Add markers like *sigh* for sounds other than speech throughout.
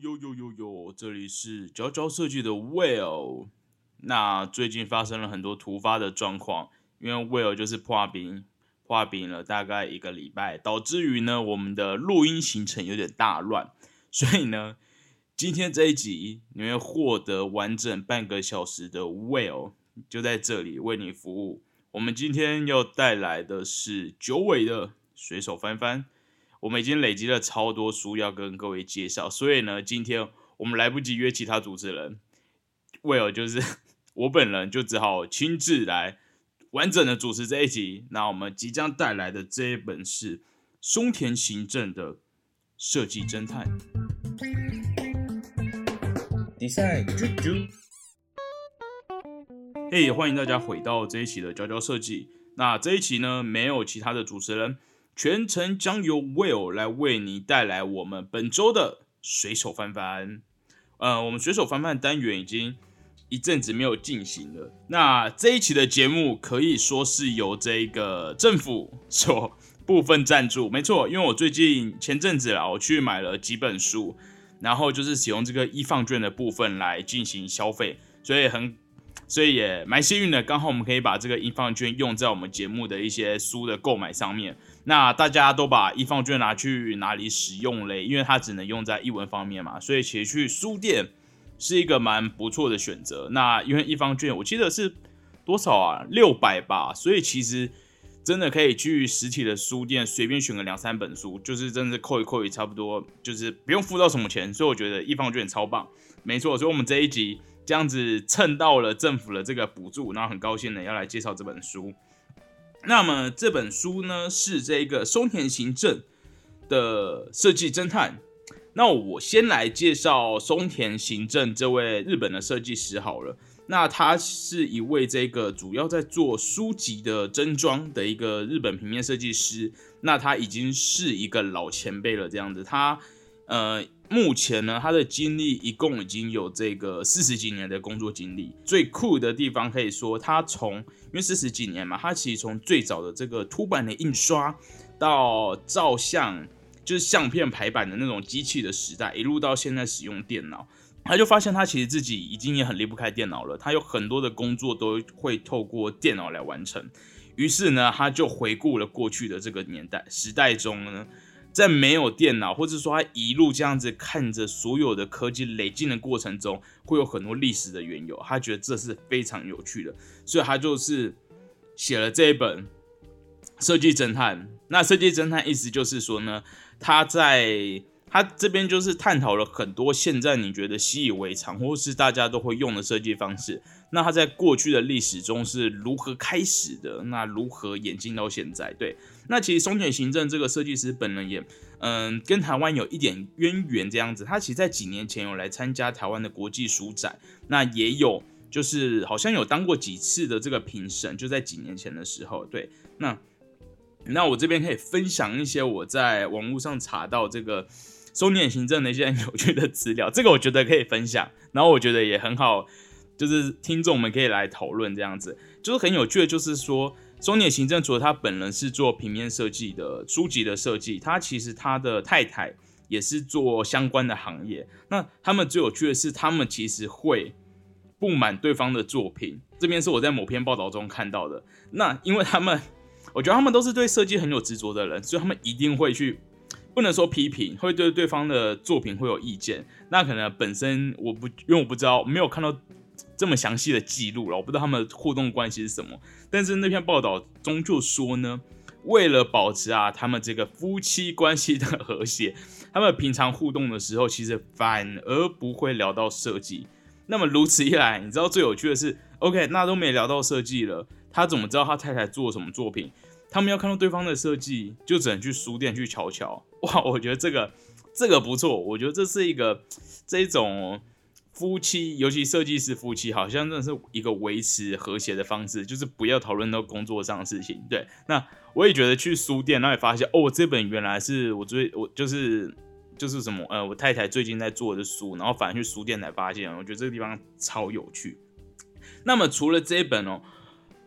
呦呦呦呦！这里是娇娇设计的 Will。那最近发生了很多突发的状况，因为 Will 就是破冰，破冰了大概一个礼拜，导致于呢我们的录音行程有点大乱，所以呢今天这一集你会获得完整半个小时的 Will 就在这里为你服务。我们今天要带来的是九尾的随手翻翻。我们已经累积了超多书要跟各位介绍，所以呢，今天我们来不及约其他主持人，为了就是 *laughs* 我本人就只好亲自来完整的主持这一集。那我们即将带来的这一本是松田行政的设计侦探。比赛啾啾，嘿，欢迎大家回到这一期的娇娇设计。那这一期呢，没有其他的主持人。全程将由 Will 来为你带来我们本周的随手翻翻。呃，我们随手翻翻单元已经一阵子没有进行了。那这一期的节目可以说是由这个政府所部分赞助，没错，因为我最近前阵子啊，我去买了几本书，然后就是使用这个一放券的部分来进行消费，所以很。所以也蛮幸运的，刚好我们可以把这个一放券用在我们节目的一些书的购买上面。那大家都把一放券拿去哪里使用嘞？因为它只能用在译文方面嘛，所以其实去书店是一个蛮不错的选择。那因为一放券我记得是多少啊？六百吧，所以其实真的可以去实体的书店随便选个两三本书，就是真的扣一扣也差不多，就是不用付到什么钱。所以我觉得一放券超棒，没错。所以我们这一集。这样子蹭到了政府的这个补助，然后很高兴的要来介绍这本书。那么这本书呢是这个松田行政的设计侦探。那我先来介绍松田行政这位日本的设计师好了。那他是一位这个主要在做书籍的真装的一个日本平面设计师。那他已经是一个老前辈了，这样子他呃。目前呢，他的经历一共已经有这个四十几年的工作经历。最酷的地方可以说，他从因为四十几年嘛，他其实从最早的这个凸版的印刷，到照相，就是相片排版的那种机器的时代，一路到现在使用电脑，他就发现他其实自己已经也很离不开电脑了。他有很多的工作都会透过电脑来完成。于是呢，他就回顾了过去的这个年代时代中呢。在没有电脑，或者说他一路这样子看着所有的科技累进的过程中，会有很多历史的缘由。他觉得这是非常有趣的，所以他就是写了这一本《设计侦探》。那《设计侦探》意思就是说呢，他在他这边就是探讨了很多现在你觉得习以为常，或是大家都会用的设计方式。那他在过去的历史中是如何开始的？那如何演进到现在？对。那其实松田行政这个设计师本人也，嗯，跟台湾有一点渊源这样子。他其实，在几年前有来参加台湾的国际书展，那也有就是好像有当过几次的这个评审，就在几年前的时候。对，那那我这边可以分享一些我在网络上查到这个松田行政的一些 *laughs* 有趣的资料，这个我觉得可以分享，然后我觉得也很好，就是听众们可以来讨论这样子，就是很有趣的，就是说。中年行政除了他本人是做平面设计的书籍的设计，他其实他的太太也是做相关的行业。那他们最有趣的是，他们其实会不满对方的作品。这边是我在某篇报道中看到的。那因为他们，我觉得他们都是对设计很有执着的人，所以他们一定会去，不能说批评，会对对方的作品会有意见。那可能本身我不，因为我不知道，没有看到。这么详细的记录了，我不知道他们互动关系是什么。但是那篇报道中就说呢，为了保持啊他们这个夫妻关系的和谐，他们平常互动的时候，其实反而不会聊到设计。那么如此一来，你知道最有趣的是，OK，那都没聊到设计了，他怎么知道他太太做什么作品？他们要看到对方的设计，就只能去书店去瞧瞧。哇，我觉得这个这个不错，我觉得这是一个这种。夫妻，尤其设计师夫妻，好像真的是一个维持和谐的方式，就是不要讨论到工作上的事情。对，那我也觉得去书店，那也发现哦，这本原来是我最我就是就是什么呃，我太太最近在做的书，然后反而去书店才发现，我觉得这个地方超有趣。那么除了这一本哦，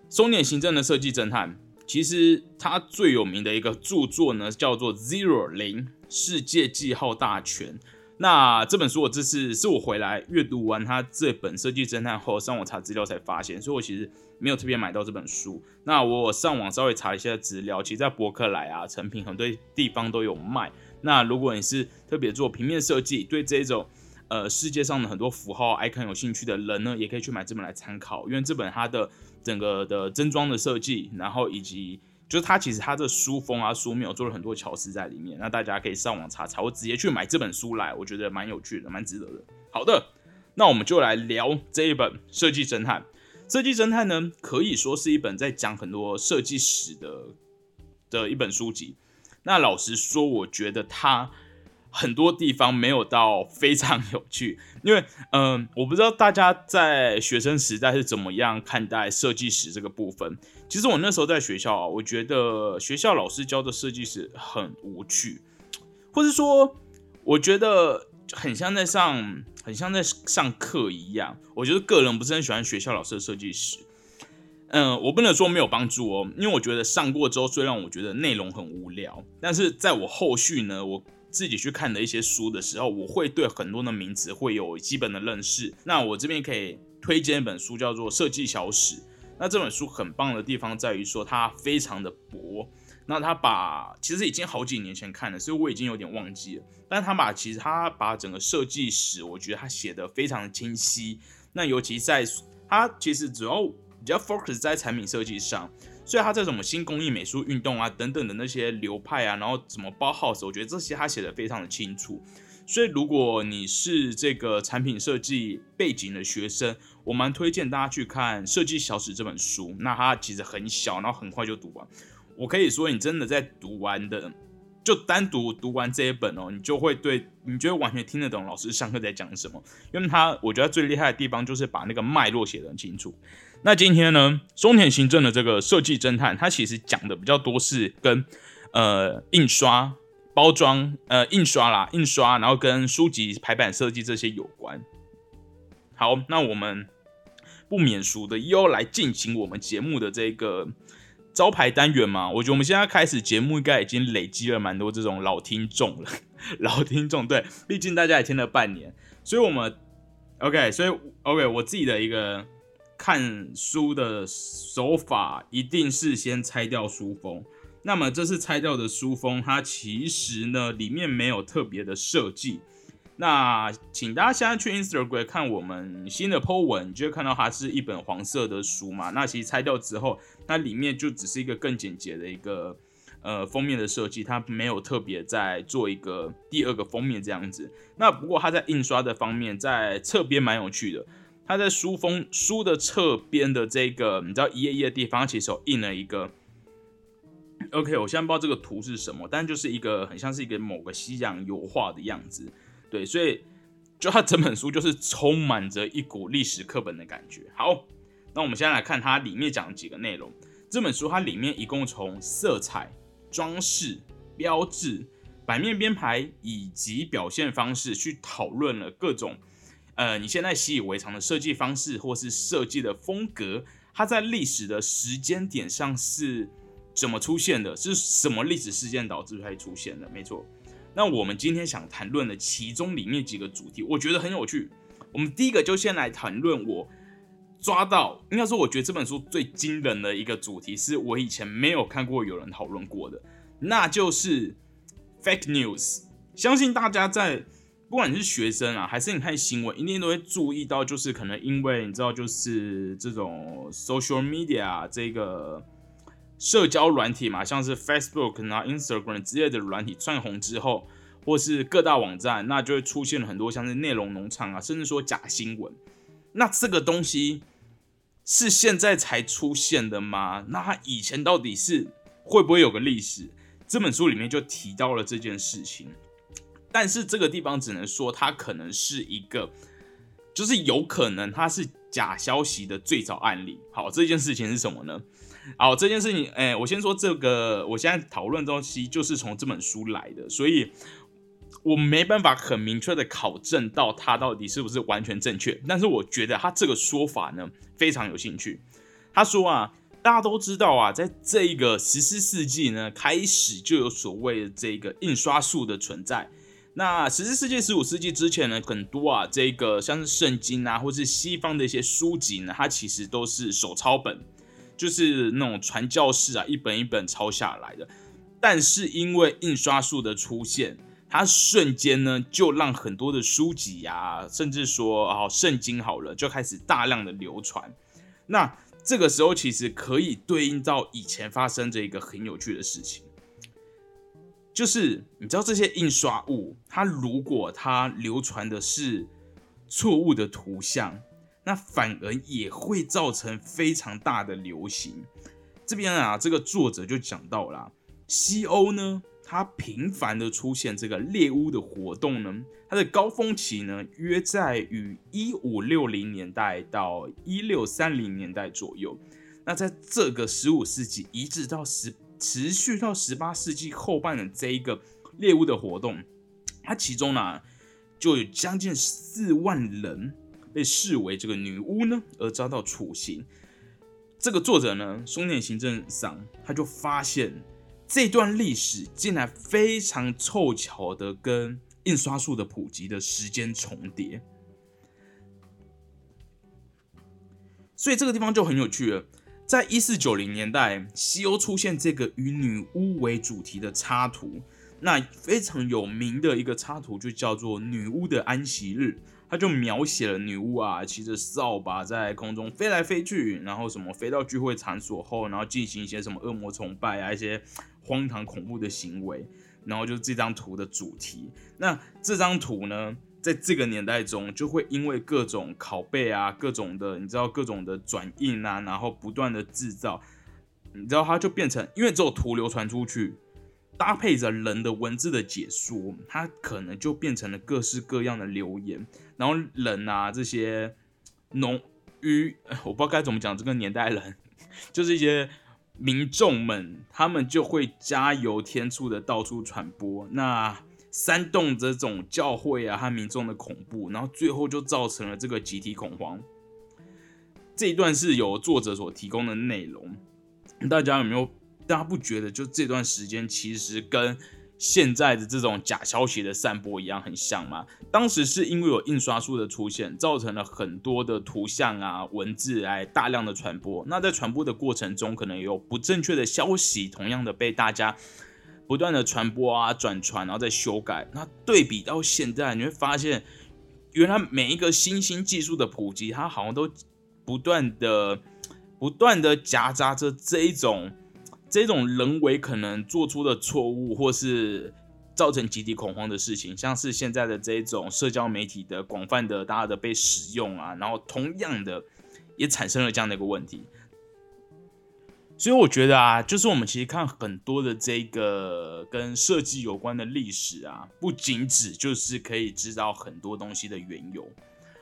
松田行政的设计侦探，其实他最有名的一个著作呢，叫做《Zero 零世界记号大全》。那这本书我这次是我回来阅读完他这本设计侦探后，上网查资料才发现，所以我其实没有特别买到这本书。那我上网稍微查一下资料，其实在博客来啊、成品很多地方都有卖。那如果你是特别做平面设计，对这种呃世界上的很多符号 icon 有兴趣的人呢，也可以去买这本来参考，因为这本它的整个的真装的设计，然后以及。就是它其实它的书封啊书面有做了很多巧思在里面，那大家可以上网查查，或直接去买这本书来，我觉得蛮有趣的，蛮值得的。好的，那我们就来聊这一本《设计侦探》。《设计侦探》呢，可以说是一本在讲很多设计史的的一本书籍。那老实说，我觉得它。很多地方没有到非常有趣，因为嗯，我不知道大家在学生时代是怎么样看待设计史这个部分。其实我那时候在学校啊，我觉得学校老师教的设计史很无趣，或者说我觉得很像在上，很像在上课一样。我觉得个人不是很喜欢学校老师的设计史。嗯，我不能说没有帮助哦，因为我觉得上过之后，虽然我觉得内容很无聊，但是在我后续呢，我。自己去看的一些书的时候，我会对很多的名词会有基本的认识。那我这边可以推荐一本书，叫做《设计小史》。那这本书很棒的地方在于说它非常的薄。那他把其实已经好几年前看了，所以我已经有点忘记了。但他把其实他把整个设计史，我觉得他写的非常的清晰。那尤其在他其实主要比较 focus 在产品设计上。所以他在什么新工艺美术运动啊等等的那些流派啊，然后怎么包 house，我觉得这些他写的非常的清楚。所以如果你是这个产品设计背景的学生，我蛮推荐大家去看《设计小史》这本书。那它其实很小，然后很快就读完。我可以说，你真的在读完的，就单独读完这一本哦，你就会对你就会完全听得懂老师上课在讲什么。因为他我觉得最厉害的地方就是把那个脉络写得很清楚。那今天呢，松田行政的这个设计侦探，它其实讲的比较多是跟呃印刷、包装、呃印刷啦、印刷，然后跟书籍排版设计这些有关。好，那我们不免俗的又来进行我们节目的这个招牌单元嘛？我觉得我们现在开始节目应该已经累积了蛮多这种老听众了，*laughs* 老听众对，毕竟大家也听了半年，所以我们 OK，所以 OK，我自己的一个。看书的手法一定是先拆掉书封，那么这次拆掉的书封，它其实呢里面没有特别的设计。那请大家现在去 Instagram 看我们新的 po 文，你就会看到它是一本黄色的书嘛。那其实拆掉之后，它里面就只是一个更简洁的一个呃封面的设计，它没有特别在做一个第二个封面这样子。那不过它在印刷的方面，在侧边蛮有趣的。它在书封书的侧边的这个，你知道一页页地方，其实有印了一个。OK，我现在不知道这个图是什么，但就是一个很像是一个某个西洋油画的样子。对，所以就它整本书就是充满着一股历史课本的感觉。好，那我们现在来看它里面讲的几个内容。这本书它里面一共从色彩、装饰、标志、版面编排以及表现方式去讨论了各种。呃，你现在习以为常的设计方式或是设计的风格，它在历史的时间点上是怎么出现的？是什么历史事件导致它出现的？没错。那我们今天想谈论的其中里面几个主题，我觉得很有趣。我们第一个就先来谈论我抓到，应该说我觉得这本书最惊人的一个主题，是我以前没有看过有人讨论过的，那就是 fake news。相信大家在。不管你是学生啊，还是你看新闻，一定都会注意到，就是可能因为你知道，就是这种 social media 这个社交软体嘛，像是 Facebook 啊、Instagram 之类的软体窜红之后，或是各大网站，那就会出现了很多像是内容农场啊，甚至说假新闻。那这个东西是现在才出现的吗？那它以前到底是会不会有个历史？这本书里面就提到了这件事情。但是这个地方只能说，它可能是一个，就是有可能它是假消息的最早案例。好，这件事情是什么呢？好，这件事情，哎，我先说这个，我现在讨论东西就是从这本书来的，所以我没办法很明确的考证到它到底是不是完全正确。但是我觉得他这个说法呢非常有兴趣。他说啊，大家都知道啊，在这个十四世纪呢开始就有所谓的这个印刷术的存在。那十四世纪、十五世纪之前呢，很多啊，这个像是圣经啊，或是西方的一些书籍呢，它其实都是手抄本，就是那种传教士啊，一本一本抄下来的。但是因为印刷术的出现，它瞬间呢，就让很多的书籍呀，甚至说哦，圣经好了，就开始大量的流传。那这个时候其实可以对应到以前发生着一个很有趣的事情。就是你知道这些印刷物，它如果它流传的是错误的图像，那反而也会造成非常大的流行。这边啊，这个作者就讲到了，西欧呢，它频繁的出现这个猎巫的活动呢，它的高峰期呢，约在于一五六零年代到一六三零年代左右。那在这个十五世纪一直到十。持续到十八世纪后半的这一个猎物的活动，它其中呢就有将近四万人被视为这个女巫呢而遭到处刑。这个作者呢松田行政上他就发现这段历史竟然非常凑巧的跟印刷术的普及的时间重叠，所以这个地方就很有趣了。在一四九零年代，西欧出现这个以女巫为主题的插图，那非常有名的一个插图就叫做《女巫的安息日》，他就描写了女巫啊骑着扫把在空中飞来飞去，然后什么飞到聚会场所后，然后进行一些什么恶魔崇拜啊，一些荒唐恐怖的行为，然后就是这张图的主题。那这张图呢？在这个年代中，就会因为各种拷贝啊，各种的，你知道各种的转印啊，然后不断的制造，你知道它就变成，因为只有图流传出去，搭配着人的文字的解说，它可能就变成了各式各样的留言，然后人啊这些农渔，*laughs* 我不知道该怎么讲，这个年代人 *laughs* 就是一些民众们，他们就会加油添醋的到处传播，那。煽动这种教会啊和民众的恐怖，然后最后就造成了这个集体恐慌。这一段是由作者所提供的内容，大家有没有？大家不觉得就这段时间其实跟现在的这种假消息的散播一样很像吗？当时是因为有印刷术的出现，造成了很多的图像啊文字来大量的传播。那在传播的过程中，可能有不正确的消息，同样的被大家。不断的传播啊，转传，然后再修改。那对比到现在，你会发现，原来每一个新兴技术的普及，它好像都不断的、不断的夹杂着这一种、这种人为可能做出的错误，或是造成集体恐慌的事情。像是现在的这种社交媒体的广泛的、大家的被使用啊，然后同样的也产生了这样的一个问题。所以我觉得啊，就是我们其实看很多的这个跟设计有关的历史啊，不仅只就是可以知道很多东西的缘由。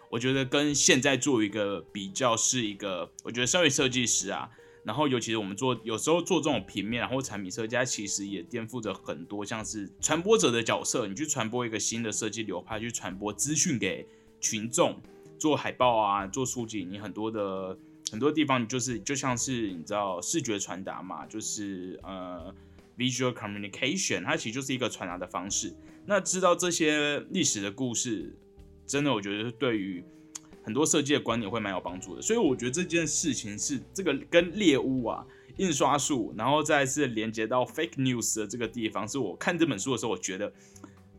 我觉得跟现在做一个比较，是一个我觉得身为设计师啊，然后尤其是我们做有时候做这种平面然后产品设计，其实也颠覆着很多像是传播者的角色。你去传播一个新的设计流派，去传播资讯给群众，做海报啊，做书籍，你很多的。很多地方你就是就像是你知道视觉传达嘛，就是呃 visual communication，它其实就是一个传达的方式。那知道这些历史的故事，真的我觉得对于很多设计的观点会蛮有帮助的。所以我觉得这件事情是这个跟猎物啊、印刷术，然后再是连接到 fake news 的这个地方，是我看这本书的时候我觉得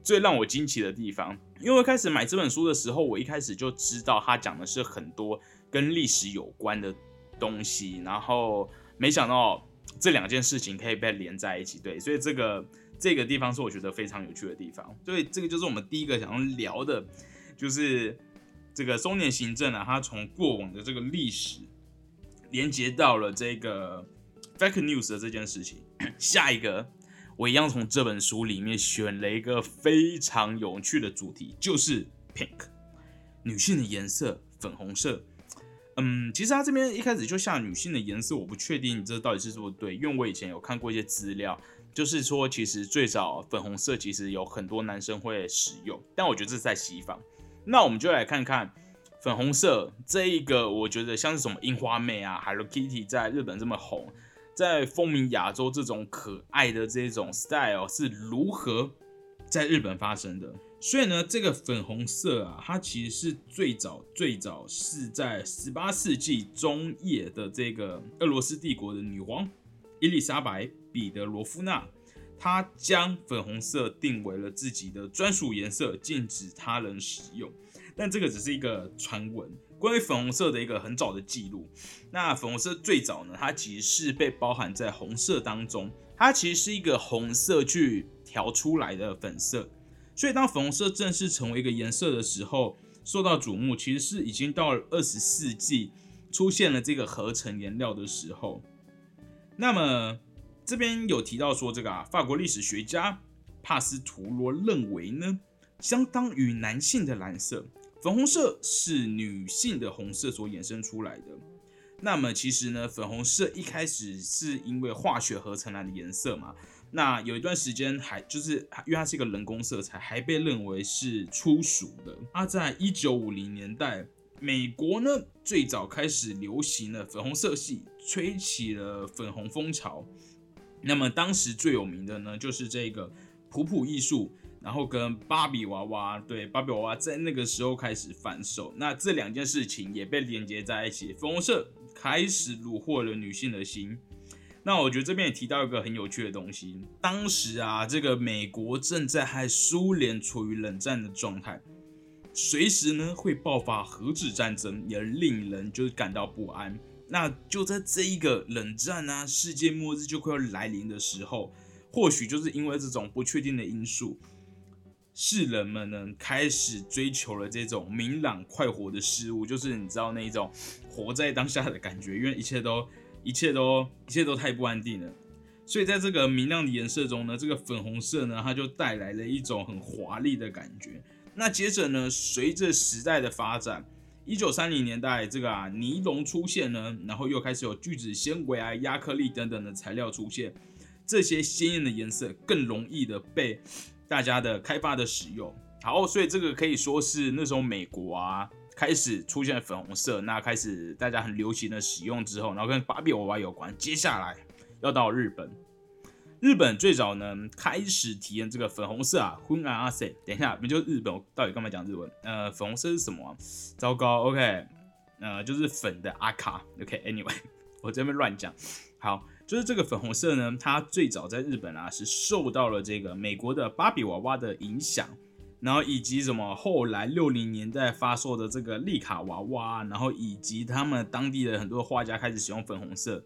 最让我惊奇的地方。因为开始买这本书的时候，我一开始就知道他讲的是很多。跟历史有关的东西，然后没想到这两件事情可以被连在一起，对，所以这个这个地方是我觉得非常有趣的地方，所以这个就是我们第一个想要聊的，就是这个松年行政啊，他从过往的这个历史连接到了这个 fake news 的这件事情。下一个，我一样从这本书里面选了一个非常有趣的主题，就是 pink，女性的颜色，粉红色。嗯，其实他这边一开始就像女性的颜色，我不确定这到底是不是对，因为我以前有看过一些资料，就是说其实最早粉红色其实有很多男生会使用，但我觉得这是在西方。那我们就来看看粉红色这一个，我觉得像是什么樱花妹啊，Hello Kitty 在日本这么红，在风靡亚洲这种可爱的这种 style 是如何在日本发生的。所以呢，这个粉红色啊，它其实是最早最早是在十八世纪中叶的这个俄罗斯帝国的女皇伊丽莎白彼得罗夫娜，他将粉红色定为了自己的专属颜色，禁止他人使用。但这个只是一个传闻，关于粉红色的一个很早的记录。那粉红色最早呢，它其实是被包含在红色当中，它其实是一个红色去调出来的粉色。所以，当粉红色正式成为一个颜色的时候，受到瞩目，其实是已经到了二十世纪出现了这个合成颜料的时候。那么，这边有提到说，这个啊，法国历史学家帕斯图罗认为呢，相当于男性的蓝色，粉红色是女性的红色所衍生出来的。那么，其实呢，粉红色一开始是因为化学合成来的颜色嘛。那有一段时间还就是因为它是一个人工色彩，还被认为是粗俗的。它在一九五零年代，美国呢最早开始流行了粉红色系，吹起了粉红风潮。那么当时最有名的呢就是这个普普艺术，然后跟芭比娃娃，对芭比娃娃在那个时候开始贩售。那这两件事情也被连接在一起，粉红色开始虏获了女性的心。那我觉得这边也提到一个很有趣的东西，当时啊，这个美国正在和苏联处于冷战的状态，随时呢会爆发核子战争，也令人就是感到不安。那就在这一个冷战啊，世界末日就快要来临的时候，或许就是因为这种不确定的因素，世人们呢开始追求了这种明朗快活的事物，就是你知道那一种活在当下的感觉，因为一切都。一切都一切都太不安定了，所以在这个明亮的颜色中呢，这个粉红色呢，它就带来了一种很华丽的感觉。那接着呢，随着时代的发展，一九三零年代这个啊尼龙出现呢，然后又开始有聚酯纤维啊、亚克力等等的材料出现，这些鲜艳的颜色更容易的被大家的开发的使用。好，所以这个可以说是那时候美国啊。开始出现粉红色，那开始大家很流行的使用之后，然后跟芭比娃娃有关。接下来要到日本，日本最早呢开始体验这个粉红色啊，昏暗啊塞。等一下，不就日本我到底干嘛讲日文？呃，粉红色是什么？糟糕，OK，呃，就是粉的阿卡。OK，Anyway，*laughs* 我这边乱讲。好，就是这个粉红色呢，它最早在日本啊是受到了这个美国的芭比娃娃的影响。然后以及什么后来六零年代发售的这个丽卡娃娃，然后以及他们当地的很多画家开始使用粉红色，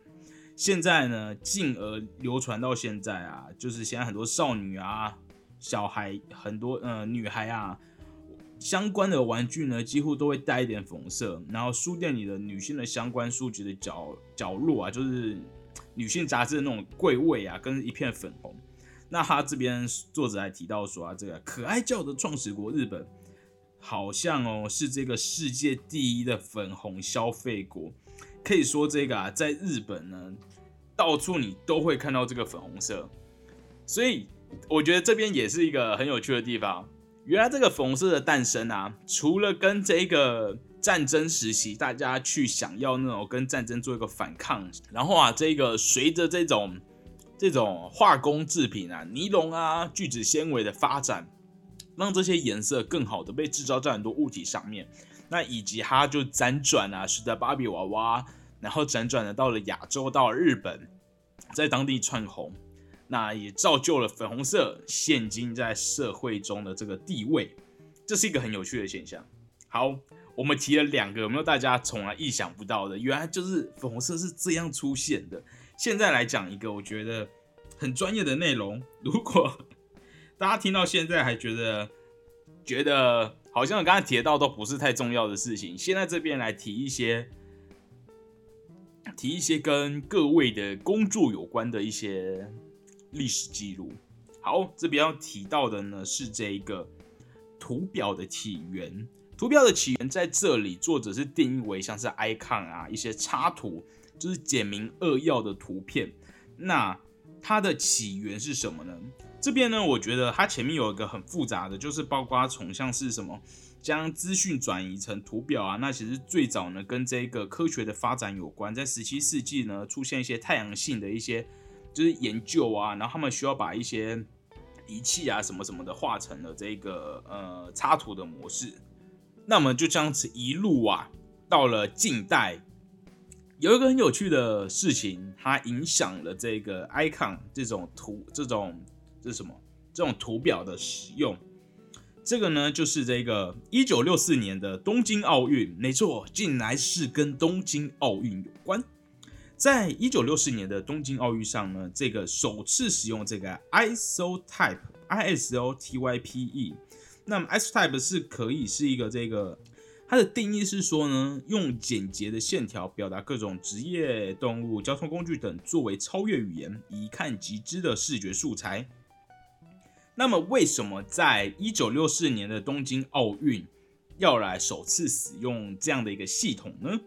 现在呢，进而流传到现在啊，就是现在很多少女啊、小孩很多呃女孩啊，相关的玩具呢，几乎都会带一点粉色。然后书店里的女性的相关书籍的角角落啊，就是女性杂志的那种柜位啊，跟一片粉红。那他这边作者还提到说啊，这个可爱教的创始国日本，好像哦是这个世界第一的粉红消费国，可以说这个啊在日本呢，到处你都会看到这个粉红色，所以我觉得这边也是一个很有趣的地方。原来这个粉红色的诞生啊，除了跟这个战争时期大家去想要那种跟战争做一个反抗，然后啊这个随着这种。这种化工制品啊，尼龙啊，聚酯纤维的发展，让这些颜色更好的被制造在很多物体上面。那以及它就辗转啊，使得芭比娃娃，然后辗转的到了亚洲，到日本，在当地窜红。那也造就了粉红色现今在社会中的这个地位。这是一个很有趣的现象。好，我们提了两个，有没有大家从来意想不到的？原来就是粉红色是这样出现的。现在来讲一个我觉得很专业的内容，如果大家听到现在还觉得觉得好像刚才提到都不是太重要的事情，现在这边来提一些提一些跟各位的工作有关的一些历史记录。好，这边要提到的呢是这一个图表的起源。图表的起源在这里，作者是定义为像是 icon 啊一些插图。就是简明扼要的图片，那它的起源是什么呢？这边呢，我觉得它前面有一个很复杂的，就是包括从像是什么将资讯转移成图表啊，那其实最早呢跟这个科学的发展有关，在十七世纪呢出现一些太阳系的一些就是研究啊，然后他们需要把一些仪器啊什么什么的画成了这个呃插图的模式。那么就这样子一路啊，到了近代，有一个很有趣的事情，它影响了这个 icon 这种图这种这是什么？这种图表的使用。这个呢，就是这个一九六四年的东京奥运，没错，竟然是跟东京奥运有关。在一九六四年的东京奥运上呢，这个首次使用这个 isotype，I S O T Y P E。那么 isotype 是可以是一个这个，它的定义是说呢，用简洁的线条表达各种职业动物、交通工具等，作为超越语言、一看即知的视觉素材。那么，为什么在一九六四年的东京奥运要来首次使用这样的一个系统呢？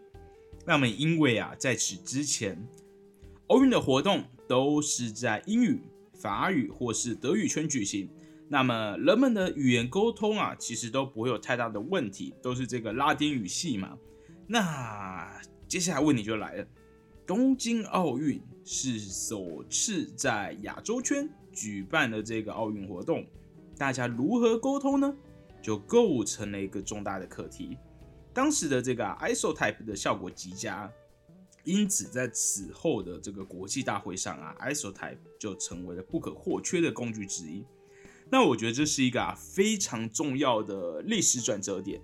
那么，因为啊，在此之前，奥运的活动都是在英语、法语或是德语圈举行。那么，人们的语言沟通啊，其实都不会有太大的问题，都是这个拉丁语系嘛。那接下来问题就来了：东京奥运是首次在亚洲圈。举办的这个奥运活动，大家如何沟通呢？就构成了一个重大的课题。当时的这个 isotype 的效果极佳，因此在此后的这个国际大会上啊，isotype 就成为了不可或缺的工具之一。那我觉得这是一个啊非常重要的历史转折点。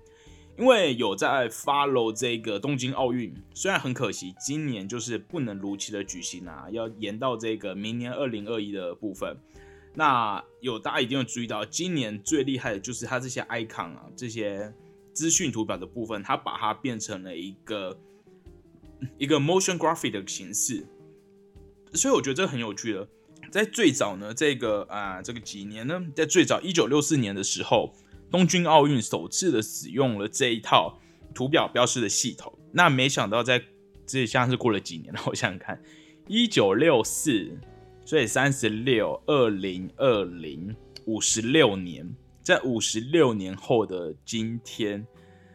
因为有在 follow 这个东京奥运，虽然很可惜，今年就是不能如期的举行啊，要延到这个明年二零二一的部分。那有大家一定要注意到，今年最厉害的就是它这些 icon 啊，这些资讯图表的部分，它把它变成了一个一个 motion graphic 的形式，所以我觉得这个很有趣的。在最早呢，这个啊，这个几年呢，在最早一九六四年的时候。东京奥运首次的使用了这一套图表标识的系统，那没想到在这像是过了几年了，我想想看，一九六四，所以三十六，二零二零，五十六年，在五十六年后的今天，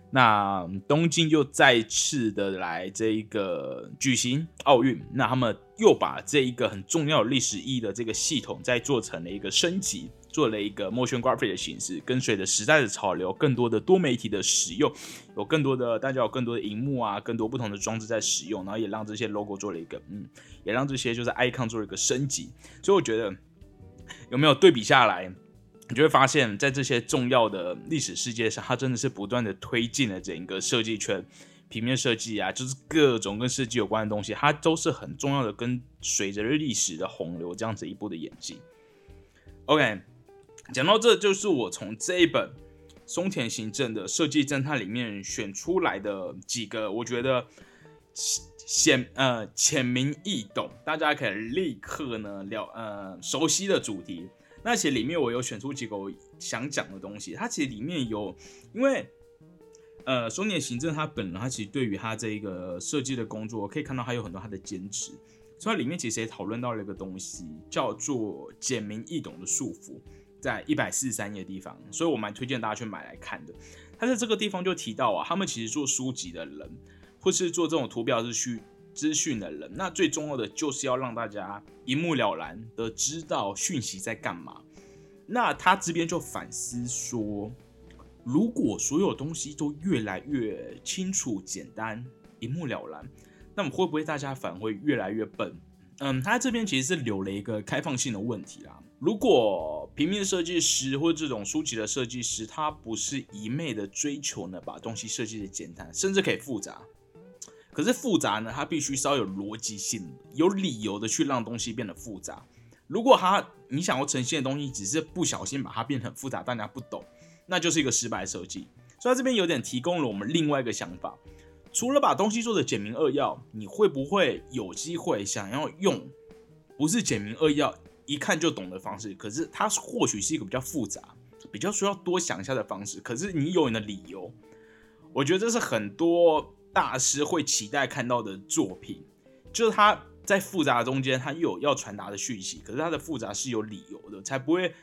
那东京又再次的来这一个举行奥运，那他们又把这一个很重要历史意义的这个系统再做成了一个升级。做了一个 motion graphic 的形式，跟随着时代的潮流，更多的多媒体的使用，有更多的大家有更多的荧幕啊，更多不同的装置在使用，然后也让这些 logo 做了一个，嗯，也让这些就是 icon 做了一个升级。所以我觉得有没有对比下来，你就会发现，在这些重要的历史世界上，它真的是不断的推进了整个设计圈，平面设计啊，就是各种跟设计有关的东西，它都是很重要的，跟随着历史的洪流这样子一步的演进。OK。讲到这，就是我从这一本松田行政的设计侦探里面选出来的几个，我觉得显呃浅明易懂，大家可以立刻呢了呃熟悉的主题。那其实里面我有选出几个我想讲的东西。它其实里面有，因为呃松田行政他本人他其实对于他这一个设计的工作，可以看到他有很多他的坚持。所以里面其实也讨论到了一个东西，叫做简明易懂的束缚。在一百四十三页地方，所以我蛮推荐大家去买来看的。他在这个地方就提到啊，他们其实做书籍的人，或是做这种图表资讯资讯的人，那最重要的就是要让大家一目了然的知道讯息在干嘛。那他这边就反思说，如果所有东西都越来越清楚、简单、一目了然，那么会不会大家反而会越来越笨？嗯，他这边其实是留了一个开放性的问题啦。如果平面设计师或者这种书籍的设计师，他不是一昧的追求呢，把东西设计的简单，甚至可以复杂。可是复杂呢，它必须稍有逻辑性，有理由的去让东西变得复杂。如果他你想要呈现的东西只是不小心把它变得很复杂，大家不懂，那就是一个失败设计。所以这边有点提供了我们另外一个想法。除了把东西做的简明扼要，你会不会有机会想要用不是简明扼要、一看就懂的方式？可是它或许是一个比较复杂、比较需要多想一下的方式。可是你有你的理由，我觉得这是很多大师会期待看到的作品，就是他在复杂中间，他又有要传达的讯息，可是他的复杂是有理由的，才不会。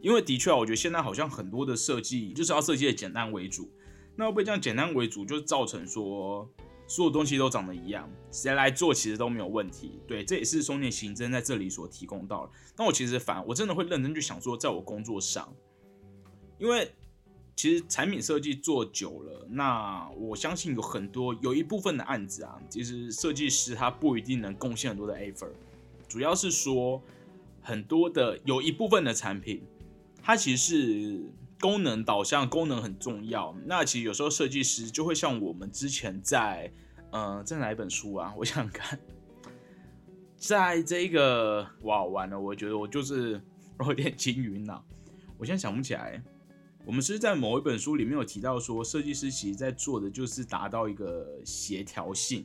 因为的确啊，我觉得现在好像很多的设计就是要设计的简单为主。那会不会这样简单为主，就造成说所有东西都长得一样，谁来做其实都没有问题。对，这也是松田行政在这里所提供到的。那我其实反，我真的会认真去想说，在我工作上，因为其实产品设计做久了，那我相信有很多有一部分的案子啊，其实设计师他不一定能贡献很多的 effort，主要是说很多的有一部分的产品，它其实是功能导向，功能很重要。那其实有时候设计师就会像我们之前在，呃，在哪一本书啊？*laughs* 我想看，在这个哇完了，我觉得我就是我有点金鱼脑，我现在想不起来。我们是在某一本书里面有提到说，设计师其实在做的就是达到一个协调性。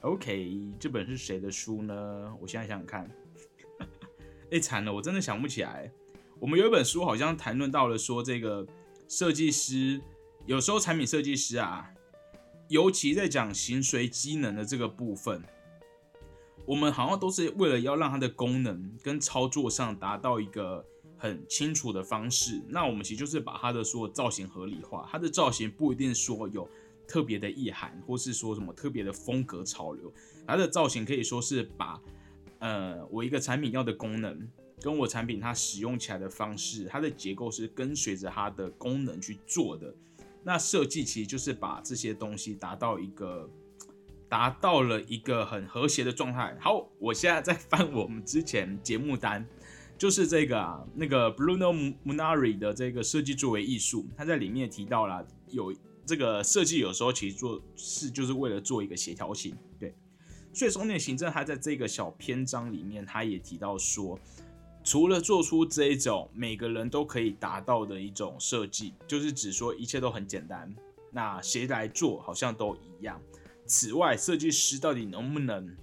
OK，这本是谁的书呢？我现在想想看，*laughs* 哎，惨了，我真的想不起来。我们有一本书好像谈论到了说，这个设计师有时候产品设计师啊，尤其在讲形随机能的这个部分，我们好像都是为了要让它的功能跟操作上达到一个。很清楚的方式，那我们其实就是把它的所有造型合理化。它的造型不一定说有特别的意涵，或是说什么特别的风格潮流。它的造型可以说是把呃我一个产品要的功能，跟我产品它使用起来的方式，它的结构是跟随着它的功能去做的。那设计其实就是把这些东西达到一个达到了一个很和谐的状态。好，我现在在翻我们之前节目单。就是这个啊，那个 Bruno Munari 的这个设计作为艺术，他在里面提到了有这个设计有时候其实做是就是为了做一个协调性，对。所以松田行政他在这个小篇章里面，他也提到说，除了做出这一种每个人都可以达到的一种设计，就是指说一切都很简单，那谁来做好像都一样。此外，设计师到底能不能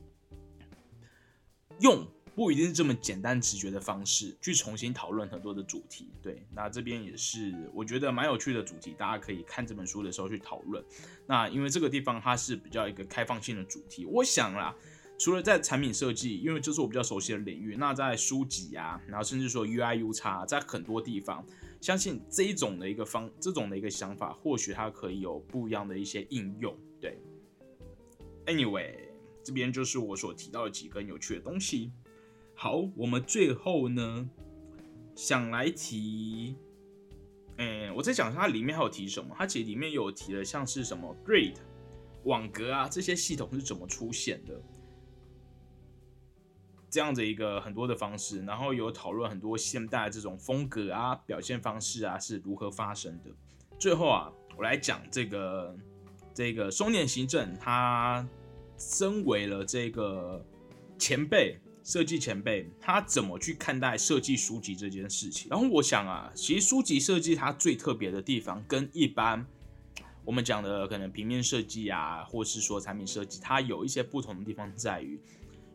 用？不一定是这么简单直觉的方式去重新讨论很多的主题，对，那这边也是我觉得蛮有趣的主题，大家可以看这本书的时候去讨论。那因为这个地方它是比较一个开放性的主题，我想啦，除了在产品设计，因为这是我比较熟悉的领域，那在书籍啊，然后甚至说 UI U 叉，在很多地方，相信这一种的一个方，这种的一个想法，或许它可以有不一样的一些应用。对，Anyway，这边就是我所提到的几个有趣的东西。好，我们最后呢想来提，嗯，我在讲它里面还有提什么？它其实里面有提了，像是什么 Grid 网格啊这些系统是怎么出现的，这样的一个很多的方式，然后有讨论很多现代这种风格啊表现方式啊是如何发生的。最后啊，我来讲这个这个松田行政，他身为了这个前辈。设计前辈他怎么去看待设计书籍这件事情？然后我想啊，其实书籍设计它最特别的地方，跟一般我们讲的可能平面设计啊，或是说产品设计，它有一些不同的地方在于，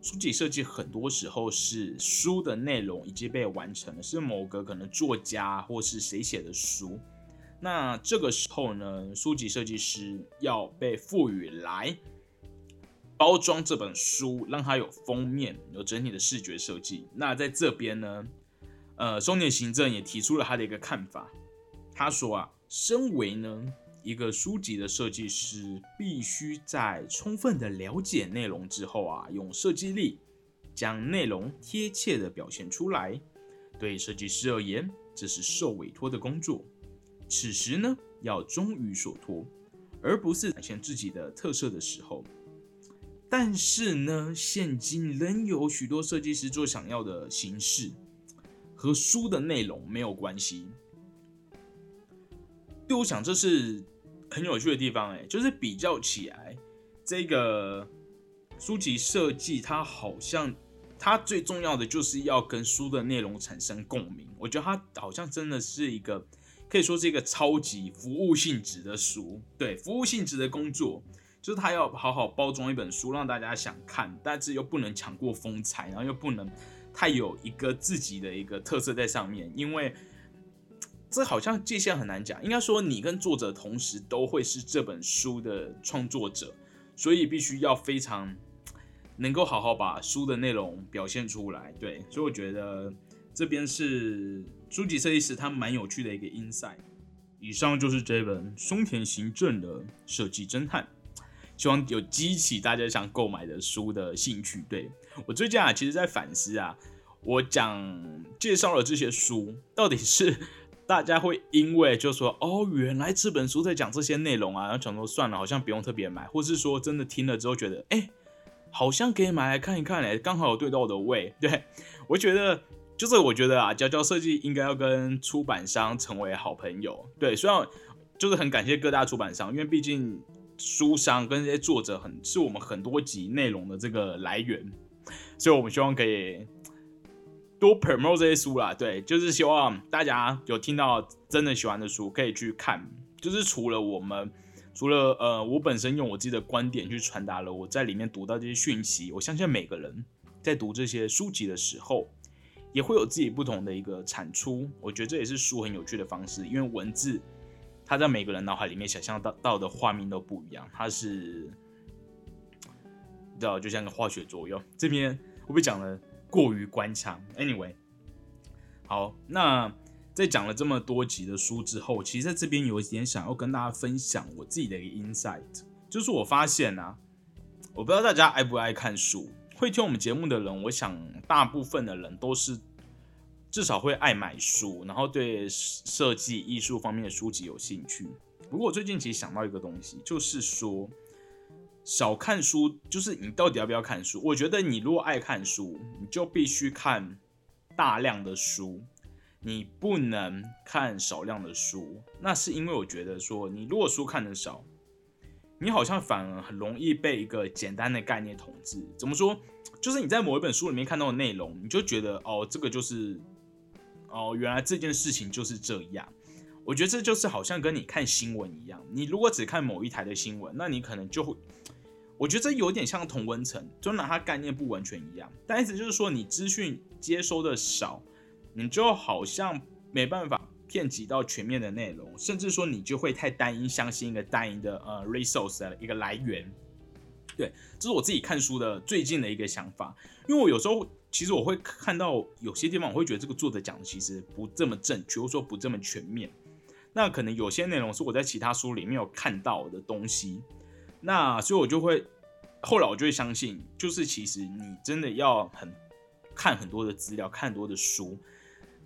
书籍设计很多时候是书的内容已经被完成了，是某个可能作家或是谁写的书，那这个时候呢，书籍设计师要被赋予来。包装这本书，让它有封面，有整体的视觉设计。那在这边呢，呃，松田行政也提出了他的一个看法。他说啊，身为呢一个书籍的设计师，必须在充分的了解内容之后啊，用设计力将内容贴切的表现出来。对设计师而言，这是受委托的工作。此时呢，要忠于所托，而不是展现自己的特色的时候。但是呢，现今仍有许多设计师做想要的形式，和书的内容没有关系。对我想，这是很有趣的地方，哎，就是比较起来，这个书籍设计，它好像它最重要的就是要跟书的内容产生共鸣。我觉得它好像真的是一个可以说是一个超级服务性质的书，对，服务性质的工作。就是他要好好包装一本书，让大家想看，但是又不能抢过风采，然后又不能太有一个自己的一个特色在上面，因为这好像界限很难讲。应该说，你跟作者同时都会是这本书的创作者，所以必须要非常能够好好把书的内容表现出来。对，所以我觉得这边是书籍设计师他蛮有趣的一个 insight。以上就是这本松田行政的设计侦探。希望有激起大家想购买的书的兴趣。对我最近啊，其实在反思啊，我讲介绍了这些书，到底是大家会因为就说哦，原来这本书在讲这些内容啊，然后想说算了，好像不用特别买，或是说真的听了之后觉得哎，好像可以买来看一看嘞，刚好有对到我的胃。*laughs* 对我觉得就是我觉得啊，娇娇设计应该要跟出版商成为好朋友。对，虽然就是很感谢各大出版商，因为毕竟。书商跟这些作者很是我们很多集内容的这个来源，所以我们希望可以多 promote 这些书啦。对，就是希望大家有听到真的喜欢的书可以去看。就是除了我们，除了呃，我本身用我自己的观点去传达了我在里面读到这些讯息，我相信每个人在读这些书籍的时候，也会有自己不同的一个产出。我觉得这也是书很有趣的方式，因为文字。它在每个人脑海里面想象到到的画面都不一样，它是，知道就像个化学作用。这边我被讲了过于官腔？Anyway，好，那在讲了这么多集的书之后，其实在这边有一点想要跟大家分享我自己的一个 insight，就是我发现啊，我不知道大家爱不爱看书，会听我们节目的人，我想大部分的人都是。至少会爱买书，然后对设计艺术方面的书籍有兴趣。不过我最近其实想到一个东西，就是说少看书，就是你到底要不要看书？我觉得你如果爱看书，你就必须看大量的书，你不能看少量的书。那是因为我觉得说，你如果书看的少，你好像反而很容易被一个简单的概念统治。怎么说？就是你在某一本书里面看到的内容，你就觉得哦，这个就是。哦，原来这件事情就是这样。我觉得这就是好像跟你看新闻一样，你如果只看某一台的新闻，那你可能就会，我觉得这有点像同温层，就拿它概念不完全一样。但意思就是说，你资讯接收的少，你就好像没办法骗及到全面的内容，甚至说你就会太单一，相信一个单一的呃 resource 的一个来源。对，这是我自己看书的最近的一个想法，因为我有时候。其实我会看到有些地方，我会觉得这个作者讲的其实不这么正确，或者说不这么全面。那可能有些内容是我在其他书里面有看到的东西。那所以我就会后来我就会相信，就是其实你真的要很看很多的资料，看很多的书，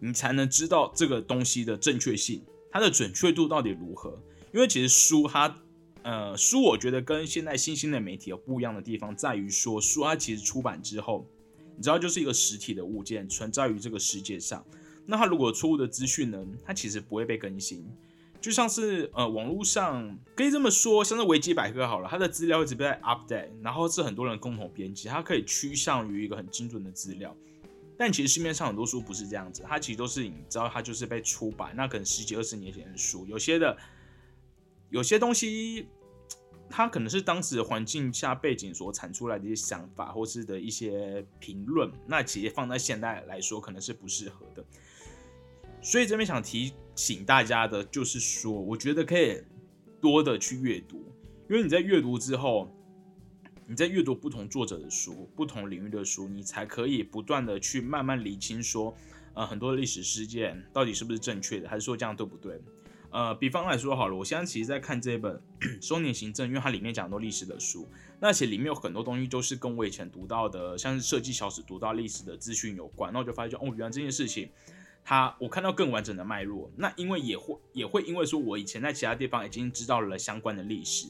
你才能知道这个东西的正确性，它的准确度到底如何。因为其实书它，呃，书我觉得跟现在新兴的媒体有不一样的地方，在于说书它其实出版之后。你知道，就是一个实体的物件存在于这个世界上。那它如果错误的资讯呢？它其实不会被更新。就像是呃，网络上可以这么说，像是维基百科好了，它的资料一直被 update，然后是很多人共同编辑，它可以趋向于一个很精准的资料。但其实市面上很多书不是这样子，它其实都是你知道，它就是被出版，那可能十几二十年前的书，有些的有些东西。它可能是当时的环境下背景所产出来的一些想法，或是的一些评论，那其实放在现代来说，可能是不适合的。所以这边想提醒大家的，就是说，我觉得可以多的去阅读，因为你在阅读之后，你在阅读不同作者的书、不同领域的书，你才可以不断的去慢慢理清，说，呃，很多历史事件到底是不是正确的，还是说这样对不对？呃，比方来说好了，我现在其实在看这本《*clears throat* 收年行政》，因为它里面讲很多历史的书，那其实里面有很多东西都是跟我以前读到的，像是设计小史读到历史的资讯有关。那我就发现，哦，原来这件事情，他我看到更完整的脉络。那因为也会也会因为说我以前在其他地方已经知道了相关的历史，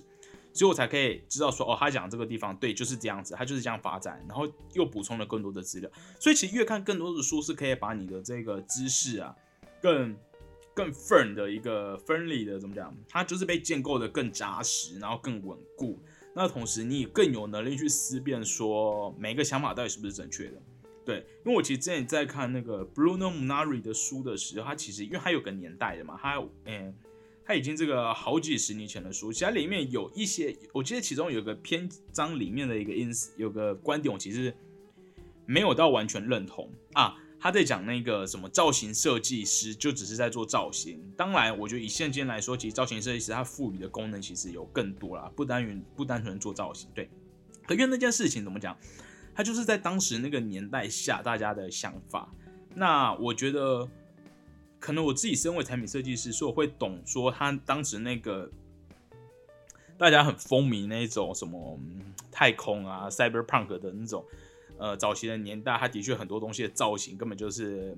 所以我才可以知道说，哦，他讲这个地方对，就是这样子，他就是这样发展，然后又补充了更多的资料。所以其实越看更多的书，是可以把你的这个知识啊，更。更 firm 的一个 firmly 的怎么讲？它就是被建构的更扎实，然后更稳固。那同时你也更有能力去思辨，说每个想法到底是不是正确的。对，因为我其实之前在看那个 Bruno Munari 的书的时候，他其实因为他有个年代的嘛，他嗯，他已经这个好几十年前的书，其实里面有一些，我记得其中有个篇章里面的一个 ins 有个观点，我其实没有到完全认同啊。他在讲那个什么造型设计师，就只是在做造型。当然，我觉得以现今来说，其实造型设计师他赋予的功能其实有更多啦，不单于不单纯做造型。对，可因为那件事情怎么讲，他就是在当时那个年代下大家的想法。那我觉得，可能我自己身为产品设计师，所以我会懂说他当时那个大家很风靡那种什么太空啊、cyberpunk 的那种，呃，早期的年代，它的确很多东西的造型根本就是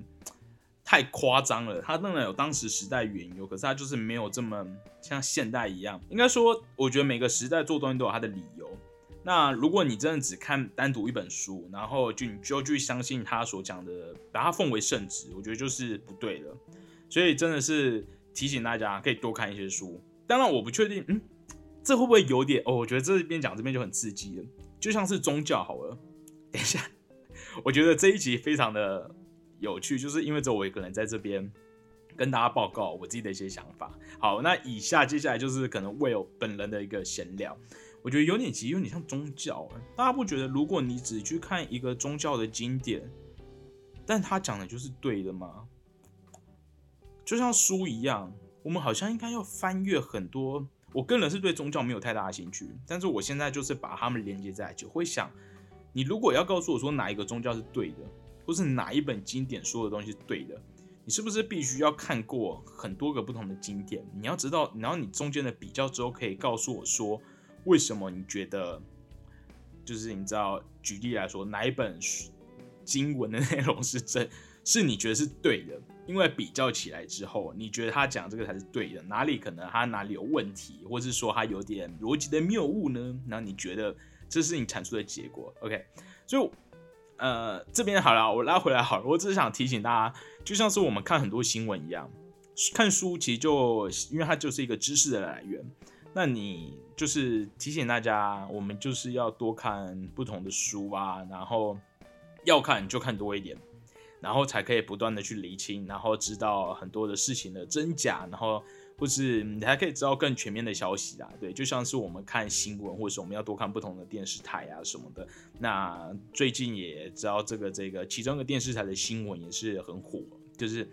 太夸张了。它当然有当时时代原由，可是它就是没有这么像现代一样。应该说，我觉得每个时代做东西都有它的理由。那如果你真的只看单独一本书，然后就你就去相信他所讲的，把它奉为圣旨，我觉得就是不对的。所以真的是提醒大家可以多看一些书。当然，我不确定，嗯。这会不会有点哦？我觉得这边讲这边就很刺激了，就像是宗教好了。等一下，我觉得这一集非常的有趣，就是因为只有我一个人在这边跟大家报告我自己的一些想法。好，那以下接下来就是可能为我本人的一个闲聊。我觉得有点急，有点像宗教。大家不觉得，如果你只去看一个宗教的经典，但他讲的就是对的吗？就像书一样，我们好像应该要翻阅很多。我个人是对宗教没有太大的兴趣，但是我现在就是把他们连接在一起，会想，你如果要告诉我说哪一个宗教是对的，或是哪一本经典说的东西是对的，你是不是必须要看过很多个不同的经典？你要知道，然后你中间的比较之后，可以告诉我说，为什么你觉得，就是你知道，举例来说，哪一本经文的内容是真，是你觉得是对的？因为比较起来之后，你觉得他讲这个才是对的，哪里可能他哪里有问题，或是说他有点逻辑的谬误呢？那你觉得这是你阐述的结果？OK，所以呃这边好了，我拉回来好了，我只是想提醒大家，就像是我们看很多新闻一样，看书其实就因为它就是一个知识的来源，那你就是提醒大家，我们就是要多看不同的书啊，然后要看就看多一点。然后才可以不断的去厘清，然后知道很多的事情的真假，然后或是你还可以知道更全面的消息啊。对，就像是我们看新闻，或者是我们要多看不同的电视台啊什么的。那最近也知道这个这个其中一个电视台的新闻也是很火，就是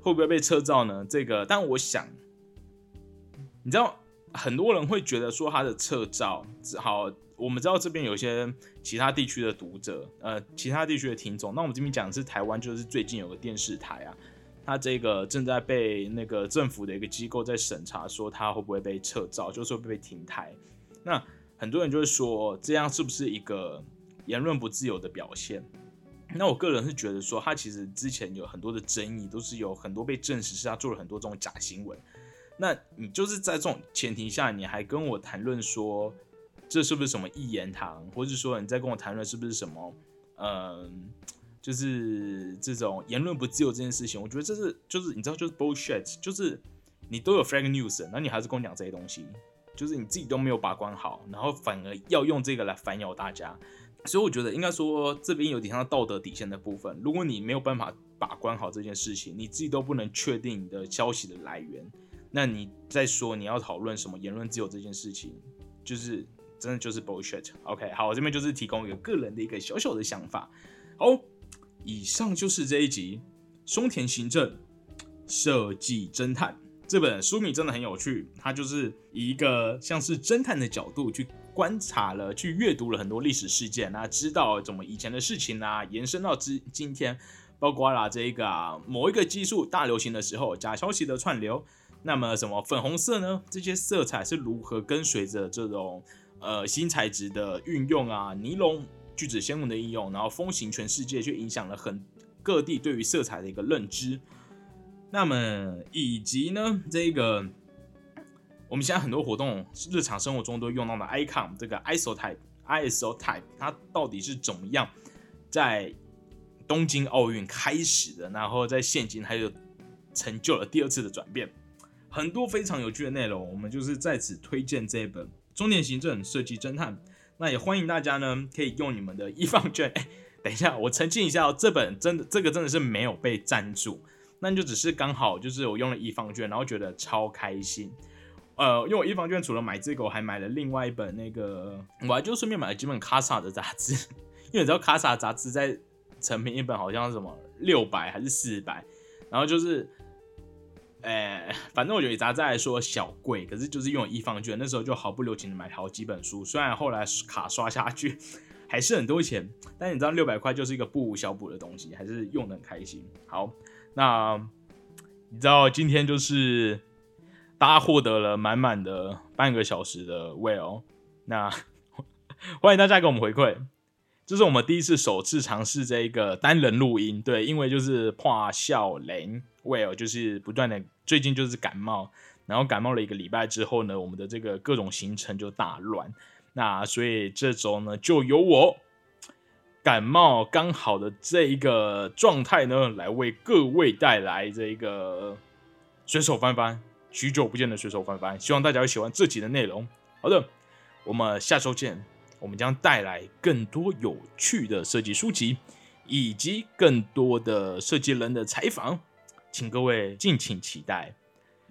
会不会被撤照呢？这个，但我想，你知道很多人会觉得说他的撤照好。我们知道这边有一些其他地区的读者，呃，其他地区的听众。那我们这边讲的是台湾，就是最近有个电视台啊，它这个正在被那个政府的一个机构在审查，说它会不会被撤照，就是会被停台。那很多人就会说，这样是不是一个言论不自由的表现？那我个人是觉得说，他其实之前有很多的争议，都是有很多被证实是他做了很多这种假新闻。那你就是在这种前提下，你还跟我谈论说？这是不是什么一言堂，或者说你在跟我谈论是不是什么，嗯，就是这种言论不自由这件事情？我觉得这是就是你知道就是 bullshit，就是你都有 fake news，然后你还是跟我讲这些东西，就是你自己都没有把关好，然后反而要用这个来反咬大家。所以我觉得应该说这边有点像道德底线的部分。如果你没有办法把关好这件事情，你自己都不能确定你的消息的来源，那你再说你要讨论什么言论自由这件事情，就是。真的就是 bullshit。OK，好，我这边就是提供一个个人的一个小小的想法。好，以上就是这一集松田行政设计侦探这本书名真的很有趣。它就是以一个像是侦探的角度去观察了、去阅读了很多历史事件啊，知道怎么以前的事情啊延伸到今今天，包括啦这个某一个技术大流行的时候，假消息的串流，那么什么粉红色呢？这些色彩是如何跟随着这种。呃，新材质的运用啊，尼龙聚酯纤维的应用，然后风行全世界，却影响了很各地对于色彩的一个认知。那么，以及呢，这个我们现在很多活动，日常生活中都用到的 icon，这个 isotype，isotype，它到底是怎么样在东京奥运开始的？然后在现今还有成就了第二次的转变，很多非常有趣的内容，我们就是在此推荐这一本。中年行政设计侦探，那也欢迎大家呢，可以用你们的一放券。*laughs* 哎，等一下，我澄清一下哦，这本真的这个真的是没有被赞助，那就只是刚好就是我用了一放券，然后觉得超开心。呃，因为我一方券除了买这个，我还买了另外一本那个，我还就顺便买了几本卡萨的杂志，*laughs* 因为你知道卡萨杂志在成品一本好像是什么六百还是四百，然后就是。哎，反正我觉得杂志来说小贵，可是就是用一方券，那时候就毫不留情的买好几本书。虽然后来卡刷下去还是很多钱，但你知道六百块就是一个不无小补的东西，还是用的很开心。好，那你知道今天就是大家获得了满满的半个小时的 Well，那欢迎大家给我们回馈。这是我们第一次首次尝试这一个单人录音，对，因为就是怕笑脸，Well 就是不断的最近就是感冒，然后感冒了一个礼拜之后呢，我们的这个各种行程就大乱，那所以这周呢就由我感冒刚好的这一个状态呢，来为各位带来这一个随手翻翻。许久不见的水手翻翻，希望大家会喜欢这集的内容。好的，我们下周见。我们将带来更多有趣的设计书籍，以及更多的设计人的采访，请各位敬请期待。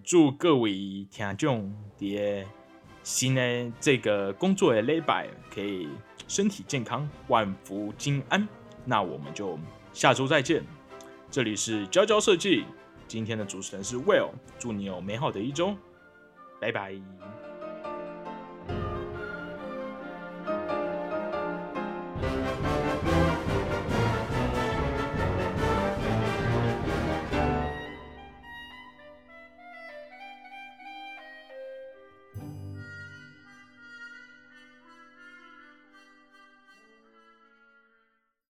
祝各位听众的新的这个工作的礼拜可以身体健康，万福金安。那我们就下周再见。这里是娇娇设计。今天的主持人是 Will，祝你有美好的一周，拜拜。